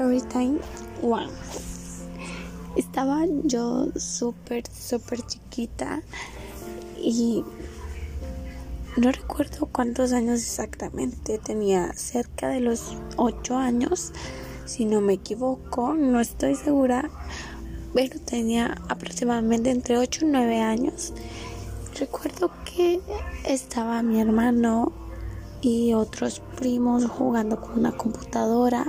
Story Time One. Estaba yo súper, súper chiquita y no recuerdo cuántos años exactamente. Tenía cerca de los 8 años, si no me equivoco, no estoy segura, pero tenía aproximadamente entre 8 y 9 años. Recuerdo que estaba mi hermano y otros primos jugando con una computadora.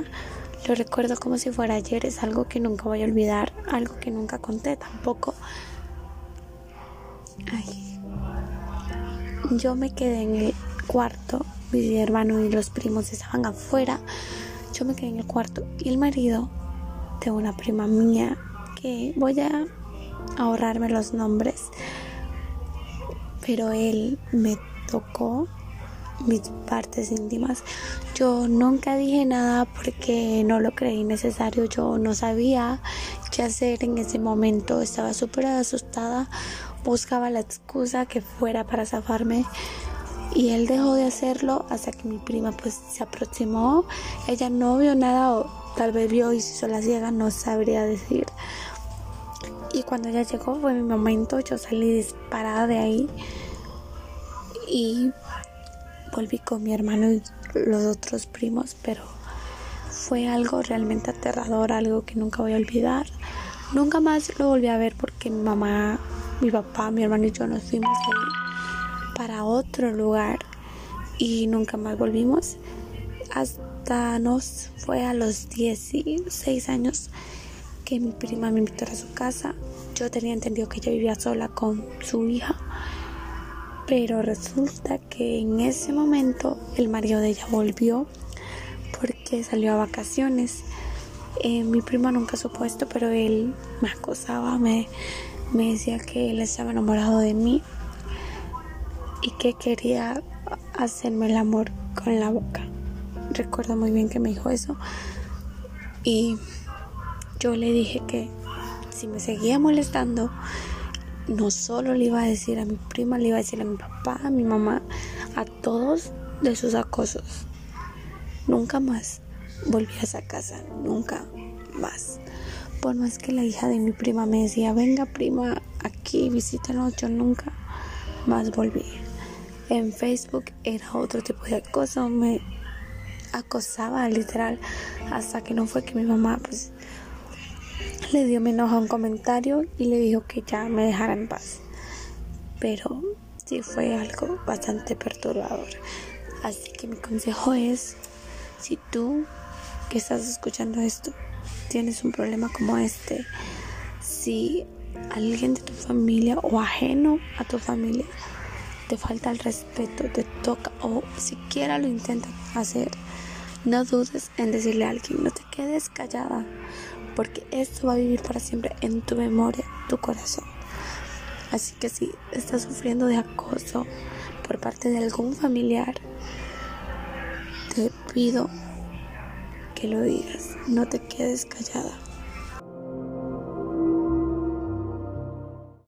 Lo recuerdo como si fuera ayer, es algo que nunca voy a olvidar, algo que nunca conté tampoco. Ay. Yo me quedé en el cuarto, mi hermano y los primos estaban afuera. Yo me quedé en el cuarto y el marido de una prima mía que voy a ahorrarme los nombres, pero él me tocó mis partes íntimas. Yo nunca dije nada porque no lo creí necesario. Yo no sabía qué hacer en ese momento. Estaba súper asustada. Buscaba la excusa que fuera para zafarme. Y él dejó de hacerlo hasta que mi prima pues se aproximó. Ella no vio nada o tal vez vio y se hizo la ciega, no sabría decir. Y cuando ella llegó fue mi momento, yo salí disparada de ahí. Y volví con mi hermano y los otros primos, pero fue algo realmente aterrador, algo que nunca voy a olvidar. Nunca más lo volví a ver porque mi mamá, mi papá, mi hermano y yo nos fuimos para otro lugar y nunca más volvimos. Hasta nos fue a los 16 años que mi prima me invitó a su casa. Yo tenía entendido que ella vivía sola con su hija pero resulta que en ese momento el marido de ella volvió porque salió a vacaciones. Eh, mi prima nunca supo esto, pero él me acosaba, me, me decía que él estaba enamorado de mí y que quería hacerme el amor con la boca. Recuerdo muy bien que me dijo eso. Y yo le dije que si me seguía molestando, no solo le iba a decir a mi prima, le iba a decir a mi papá, a mi mamá, a todos de sus acosos. Nunca más volví a esa casa, nunca más. Por más que la hija de mi prima me decía, venga prima, aquí visítanos, yo nunca más volví. En Facebook era otro tipo de acoso, me acosaba literal, hasta que no fue que mi mamá pues le dio menos a un comentario y le dijo que ya me dejara en paz. Pero sí fue algo bastante perturbador. Así que mi consejo es, si tú que estás escuchando esto tienes un problema como este, si alguien de tu familia o ajeno a tu familia te falta el respeto, te toca o siquiera lo intenta hacer, no dudes en decirle a alguien, no te quedes callada, porque esto va a vivir para siempre en tu memoria, tu corazón. Así que si estás sufriendo de acoso por parte de algún familiar, te pido que lo digas, no te quedes callada.